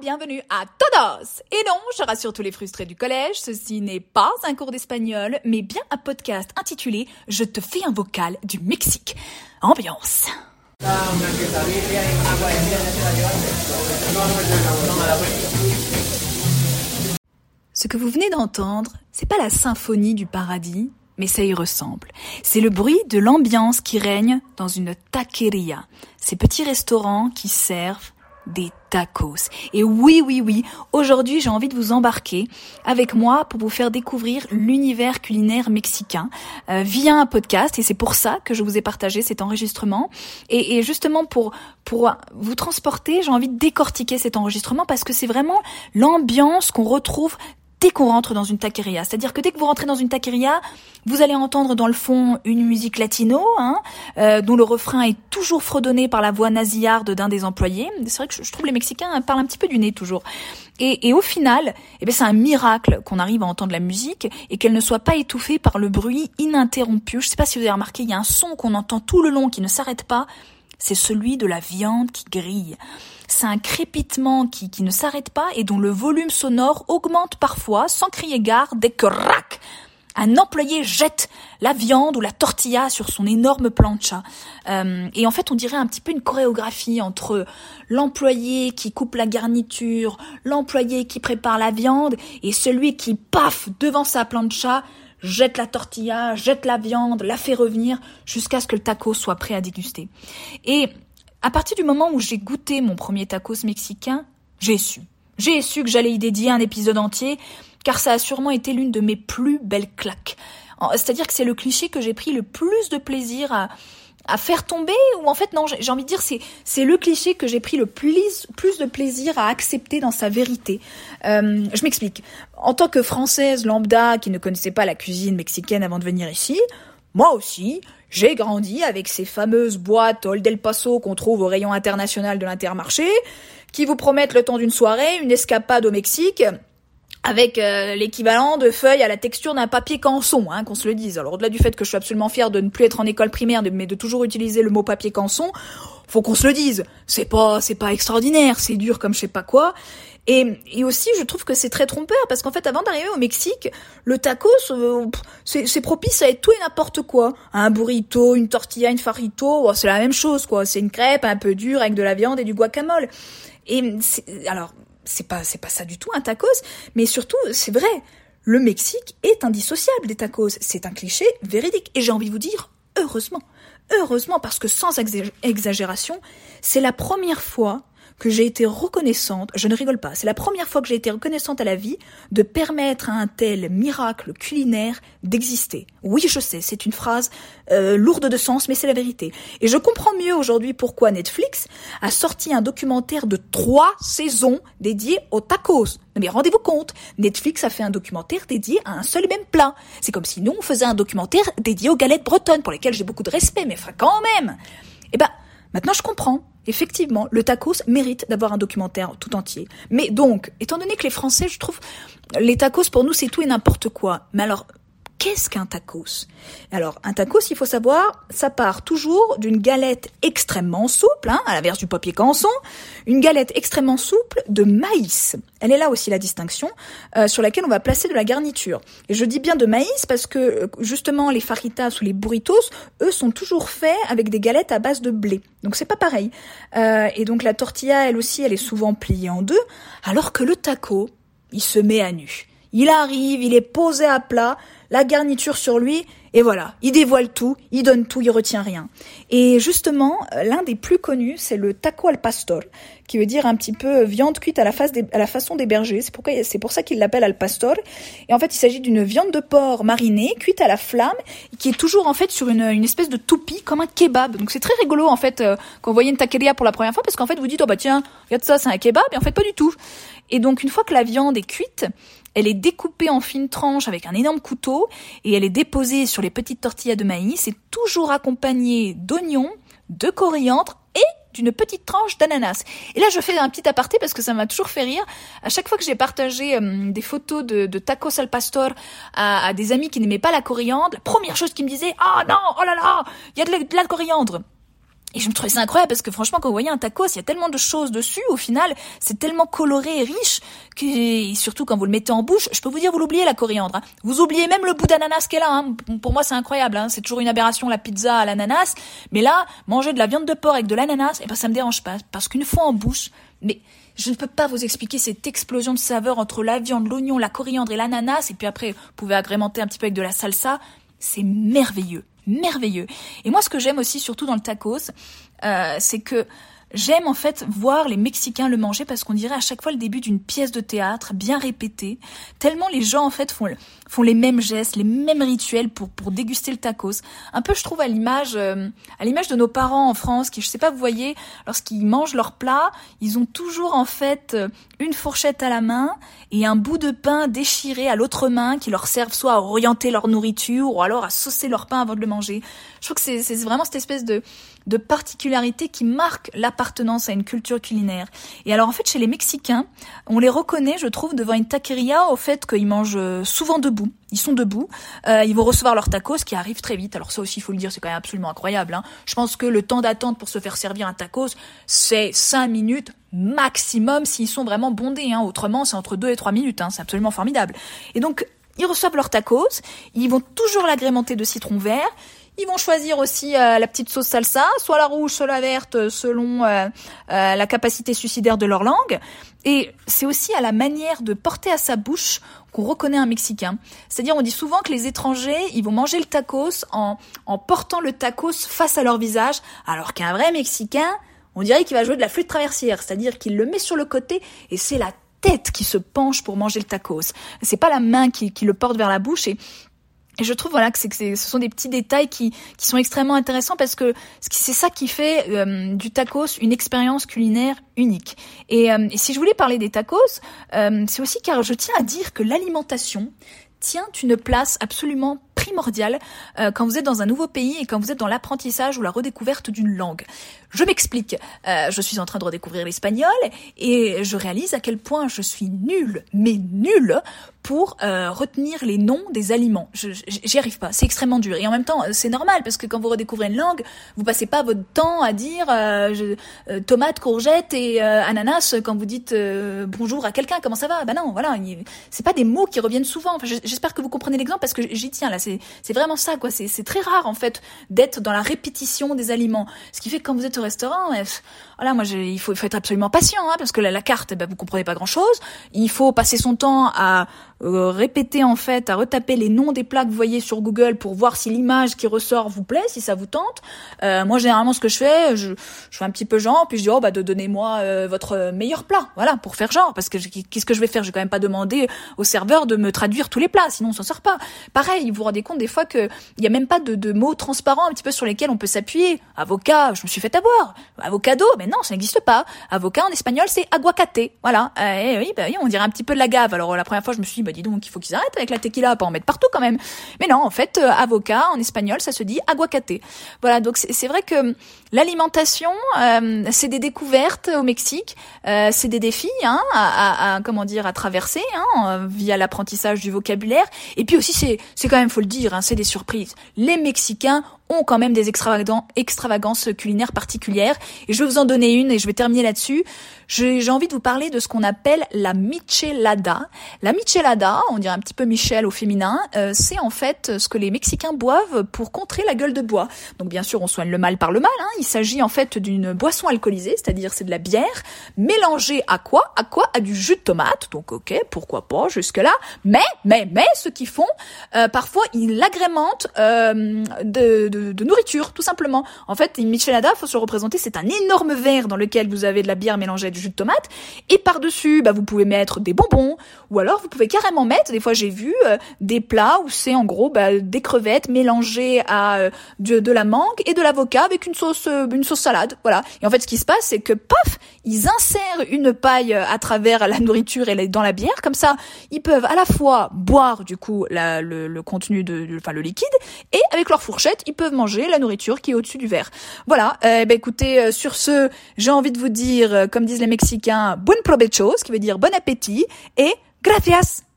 Bienvenue à todos Et non, je rassure tous les frustrés du collège, ceci n'est pas un cours d'espagnol, mais bien un podcast intitulé Je te fais un vocal du Mexique. Ambiance Ce que vous venez d'entendre, c'est pas la symphonie du paradis, mais ça y ressemble. C'est le bruit de l'ambiance qui règne dans une taqueria, ces petits restaurants qui servent des tacos. Et oui, oui, oui, aujourd'hui j'ai envie de vous embarquer avec moi pour vous faire découvrir l'univers culinaire mexicain euh, via un podcast. Et c'est pour ça que je vous ai partagé cet enregistrement. Et, et justement pour, pour vous transporter, j'ai envie de décortiquer cet enregistrement parce que c'est vraiment l'ambiance qu'on retrouve dès qu'on rentre dans une taqueria. C'est-à-dire que dès que vous rentrez dans une taqueria, vous allez entendre dans le fond une musique latino, hein, euh, dont le refrain est toujours fredonné par la voix nasillarde d'un des employés. C'est vrai que je, trouve les Mexicains parlent un petit peu du nez toujours. Et, et au final, eh c'est un miracle qu'on arrive à entendre la musique et qu'elle ne soit pas étouffée par le bruit ininterrompu. Je ne sais pas si vous avez remarqué, il y a un son qu'on entend tout le long qui ne s'arrête pas. C'est celui de la viande qui grille. C'est un crépitement qui, qui ne s'arrête pas et dont le volume sonore augmente parfois sans crier gare dès que rac un employé jette la viande ou la tortilla sur son énorme plancha. Euh, et en fait, on dirait un petit peu une chorégraphie entre l'employé qui coupe la garniture, l'employé qui prépare la viande et celui qui, paf, devant sa plancha, jette la tortilla, jette la viande, la fait revenir jusqu'à ce que le taco soit prêt à déguster. Et à partir du moment où j'ai goûté mon premier tacos mexicain, j'ai su. J'ai su que j'allais y dédier un épisode entier, car ça a sûrement été l'une de mes plus belles claques. C'est-à-dire que c'est le cliché que j'ai pris le plus de plaisir à, à faire tomber ou en fait non j'ai envie de dire c'est c'est le cliché que j'ai pris le plus plus de plaisir à accepter dans sa vérité. Euh, je m'explique. En tant que française lambda qui ne connaissait pas la cuisine mexicaine avant de venir ici moi aussi j'ai grandi avec ces fameuses boîtes Old El Paso qu'on trouve au rayon international de l'Intermarché, qui vous promettent le temps d'une soirée une escapade au Mexique avec euh, l'équivalent de feuilles à la texture d'un papier canson, hein, qu'on se le dise. Alors au-delà du fait que je suis absolument fière de ne plus être en école primaire, mais de toujours utiliser le mot papier canson, faut qu'on se le dise. C'est pas, c'est pas extraordinaire, c'est dur comme je sais pas quoi. Et, et aussi, je trouve que c'est très trompeur parce qu'en fait, avant d'arriver au Mexique, le tacos, euh, c'est propice à être tout et n'importe quoi. Un burrito, une tortilla, une farito, c'est la même chose, quoi. C'est une crêpe un peu dure avec de la viande et du guacamole. Et alors, c'est pas, ça du tout un tacos, mais surtout, c'est vrai. Le Mexique est indissociable des tacos. C'est un cliché véridique. Et j'ai envie de vous dire, heureusement. Heureusement, parce que sans exagération, c'est la première fois que j'ai été reconnaissante, je ne rigole pas, c'est la première fois que j'ai été reconnaissante à la vie de permettre à un tel miracle culinaire d'exister. Oui, je sais, c'est une phrase euh, lourde de sens, mais c'est la vérité. Et je comprends mieux aujourd'hui pourquoi Netflix a sorti un documentaire de trois saisons dédié aux tacos. mais rendez-vous compte, Netflix a fait un documentaire dédié à un seul et même plat. C'est comme si nous, on faisait un documentaire dédié aux galettes bretonnes, pour lesquelles j'ai beaucoup de respect, mais enfin quand même. Eh ben, maintenant je comprends effectivement, le tacos mérite d'avoir un documentaire tout entier. Mais donc, étant donné que les Français, je trouve, les tacos pour nous c'est tout et n'importe quoi. Mais alors, Qu'est-ce qu'un tacos? Alors, un tacos, il faut savoir, ça part toujours d'une galette extrêmement souple, hein, à l'inverse du papier canson, une galette extrêmement souple de maïs. Elle est là aussi la distinction, euh, sur laquelle on va placer de la garniture. Et je dis bien de maïs parce que, euh, justement, les faritas ou les burritos, eux, sont toujours faits avec des galettes à base de blé. Donc c'est pas pareil. Euh, et donc la tortilla, elle aussi, elle est souvent pliée en deux, alors que le taco, il se met à nu. Il arrive, il est posé à plat, la garniture sur lui, et voilà, il dévoile tout, il donne tout, il retient rien. Et justement, euh, l'un des plus connus, c'est le taco al pastor, qui veut dire un petit peu viande cuite à la, face à la façon des bergers. C'est pourquoi, c'est pour ça qu'il l'appelle al pastor. Et en fait, il s'agit d'une viande de porc marinée, cuite à la flamme, qui est toujours en fait sur une, une espèce de toupie, comme un kebab. Donc c'est très rigolo en fait euh, quand vous voyez une taqueria pour la première fois, parce qu'en fait vous dites oh bah tiens, regarde ça, c'est un kebab, et en fait pas du tout. Et donc une fois que la viande est cuite, elle est découpée en fines tranches avec un énorme couteau et elle est déposée sur les petites tortillas de maïs et toujours accompagnée d'oignons, de coriandre et d'une petite tranche d'ananas. Et là, je fais un petit aparté parce que ça m'a toujours fait rire. À chaque fois que j'ai partagé euh, des photos de, tacos al pastor à, des amis qui n'aimaient pas la coriandre, la première chose qu'ils me disaient, ah non, oh là là, il y a de la, coriandre. Et je me trouvais ça incroyable parce que franchement, quand vous voyez un tacos, il y a tellement de choses dessus. Au final, c'est tellement coloré et riche que, surtout quand vous le mettez en bouche, je peux vous dire, vous l'oubliez la coriandre. Hein. Vous oubliez même le bout d'ananas qu'elle a. Hein. Pour moi, c'est incroyable. Hein. C'est toujours une aberration la pizza à l'ananas, mais là, manger de la viande de porc avec de l'ananas, et eh ben ça me dérange pas parce qu'une fois en bouche, mais je ne peux pas vous expliquer cette explosion de saveurs entre la viande, l'oignon, la coriandre et l'ananas, et puis après, vous pouvez agrémenter un petit peu avec de la salsa. C'est merveilleux merveilleux. Et moi, ce que j'aime aussi, surtout dans le tacos, euh, c'est que J'aime en fait voir les Mexicains le manger parce qu'on dirait à chaque fois le début d'une pièce de théâtre bien répétée. Tellement les gens en fait font, les mêmes gestes, les mêmes rituels pour, pour déguster le tacos. Un peu je trouve à l'image euh, à l'image de nos parents en France qui je sais pas vous voyez lorsqu'ils mangent leur plat, ils ont toujours en fait euh, une fourchette à la main et un bout de pain déchiré à l'autre main qui leur servent soit à orienter leur nourriture ou alors à saucer leur pain avant de le manger. Je trouve que c'est vraiment cette espèce de de particularités qui marquent l'appartenance à une culture culinaire. Et alors en fait chez les Mexicains, on les reconnaît, je trouve, devant une taqueria au fait qu'ils mangent euh, souvent debout. Ils sont debout, euh, ils vont recevoir leur tacos qui arrive très vite. Alors ça aussi, il faut le dire, c'est quand même absolument incroyable. Hein. Je pense que le temps d'attente pour se faire servir un tacos, c'est 5 minutes maximum s'ils sont vraiment bondés. Hein. Autrement, c'est entre 2 et 3 minutes. Hein. C'est absolument formidable. Et donc, ils reçoivent leur tacos, ils vont toujours l'agrémenter de citron vert, ils vont choisir aussi euh, la petite sauce salsa, soit la rouge, soit la verte, euh, selon euh, la capacité suicidaire de leur langue. Et c'est aussi à la manière de porter à sa bouche qu'on reconnaît un Mexicain. C'est-à-dire, on dit souvent que les étrangers, ils vont manger le tacos en, en portant le tacos face à leur visage, alors qu'un vrai Mexicain, on dirait qu'il va jouer de la flûte traversière, c'est-à-dire qu'il le met sur le côté et c'est la tête qui se penche pour manger le tacos. C'est pas la main qui, qui le porte vers la bouche et et je trouve voilà que, que ce sont des petits détails qui, qui sont extrêmement intéressants parce que c'est ça qui fait euh, du tacos une expérience culinaire unique. Et, euh, et, si je voulais parler des tacos, euh, c'est aussi car je tiens à dire que l'alimentation tient une place absolument primordiale quand vous êtes dans un nouveau pays et quand vous êtes dans l'apprentissage ou la redécouverte d'une langue. Je m'explique. Euh, je suis en train de redécouvrir l'espagnol et je réalise à quel point je suis nulle, mais nulle, pour euh, retenir les noms des aliments. J'y arrive pas. C'est extrêmement dur. Et en même temps, c'est normal parce que quand vous redécouvrez une langue, vous passez pas votre temps à dire euh, je, tomate, courgette et ananas quand vous dites bonjour à quelqu'un. Comment ça va? Ben non, voilà. C'est pas des mots qui reviennent souvent. Enfin, j'espère que vous comprenez l'exemple parce que j'y tiens là. C'est, vraiment ça quoi. C'est, très rare en fait d'être dans la répétition des aliments. Ce qui fait que quand vous êtes au restaurant, voilà, moi, il faut, être absolument patient, hein, parce que la, carte, eh ben, vous comprenez pas grand-chose. Il faut passer son temps à euh, répéter en fait, à retaper les noms des plats que vous voyez sur Google pour voir si l'image qui ressort vous plaît, si ça vous tente. Euh, moi, généralement, ce que je fais, je, fais un petit peu genre, puis je dis oh bah de donnez-moi euh, votre meilleur plat, voilà, pour faire genre, parce que qu'est-ce que je vais faire? Je vais quand même pas demander au serveur de me traduire tous les plats, sinon on s'en sort pas. Pareil, vous vous rendez compte des fois que il y a même pas de, de mots transparents un petit peu sur lesquels on peut s'appuyer. Avocat, je me suis fait avoir. Avocado, mais non, ça n'existe pas. Avocat en espagnol, c'est aguacate. Voilà. Euh, oui, bah oui, on dirait un petit peu de la gave. Alors la première fois, je me suis bah dis donc, il faut qu'ils arrêtent avec la tequila, pas en mettre partout quand même. Mais non, en fait, euh, avocat en espagnol, ça se dit aguacate. Voilà. Donc c'est vrai que l'alimentation, euh, c'est des découvertes au Mexique, euh, c'est des défis, hein, à, à, comment dire, à traverser, hein, via l'apprentissage du vocabulaire. Et puis aussi, c'est c'est quand même, faut le dire, hein, c'est des surprises. Les Mexicains ont quand même des extravagances culinaires particulières. Et je vais vous en donner une et je vais terminer là-dessus. J'ai envie de vous parler de ce qu'on appelle la michelada. La michelada, on dirait un petit peu Michel au féminin, euh, c'est en fait ce que les Mexicains boivent pour contrer la gueule de bois. Donc bien sûr, on soigne le mal par le mal. Hein. Il s'agit en fait d'une boisson alcoolisée, c'est-à-dire c'est de la bière mélangée à quoi? À quoi? À du jus de tomate. Donc ok, pourquoi pas jusque-là. Mais, mais, mais, ce qu'ils font, euh, parfois ils l'agrémentent euh, de de, nourriture, tout simplement. En fait, une michelada, faut se représenter, c'est un énorme verre dans lequel vous avez de la bière mélangée à du jus de tomate, et par-dessus, bah, vous pouvez mettre des bonbons, ou alors vous pouvez carrément mettre, des fois j'ai vu, euh, des plats où c'est en gros bah, des crevettes mélangées à euh, de, la mangue et de l'avocat avec une sauce, euh, une sauce salade, voilà. Et en fait, ce qui se passe, c'est que paf, ils insèrent une paille à travers la nourriture et dans la bière, comme ça, ils peuvent à la fois boire du coup le, contenu de, enfin le liquide, et avec leur fourchette, ils peuvent manger la nourriture qui est au-dessus du verre. Voilà. Euh, ben écoutez, euh, sur ce, j'ai envie de vous dire, euh, comme disent les Mexicains, buen provecho, ce qui veut dire bon appétit, et gracias.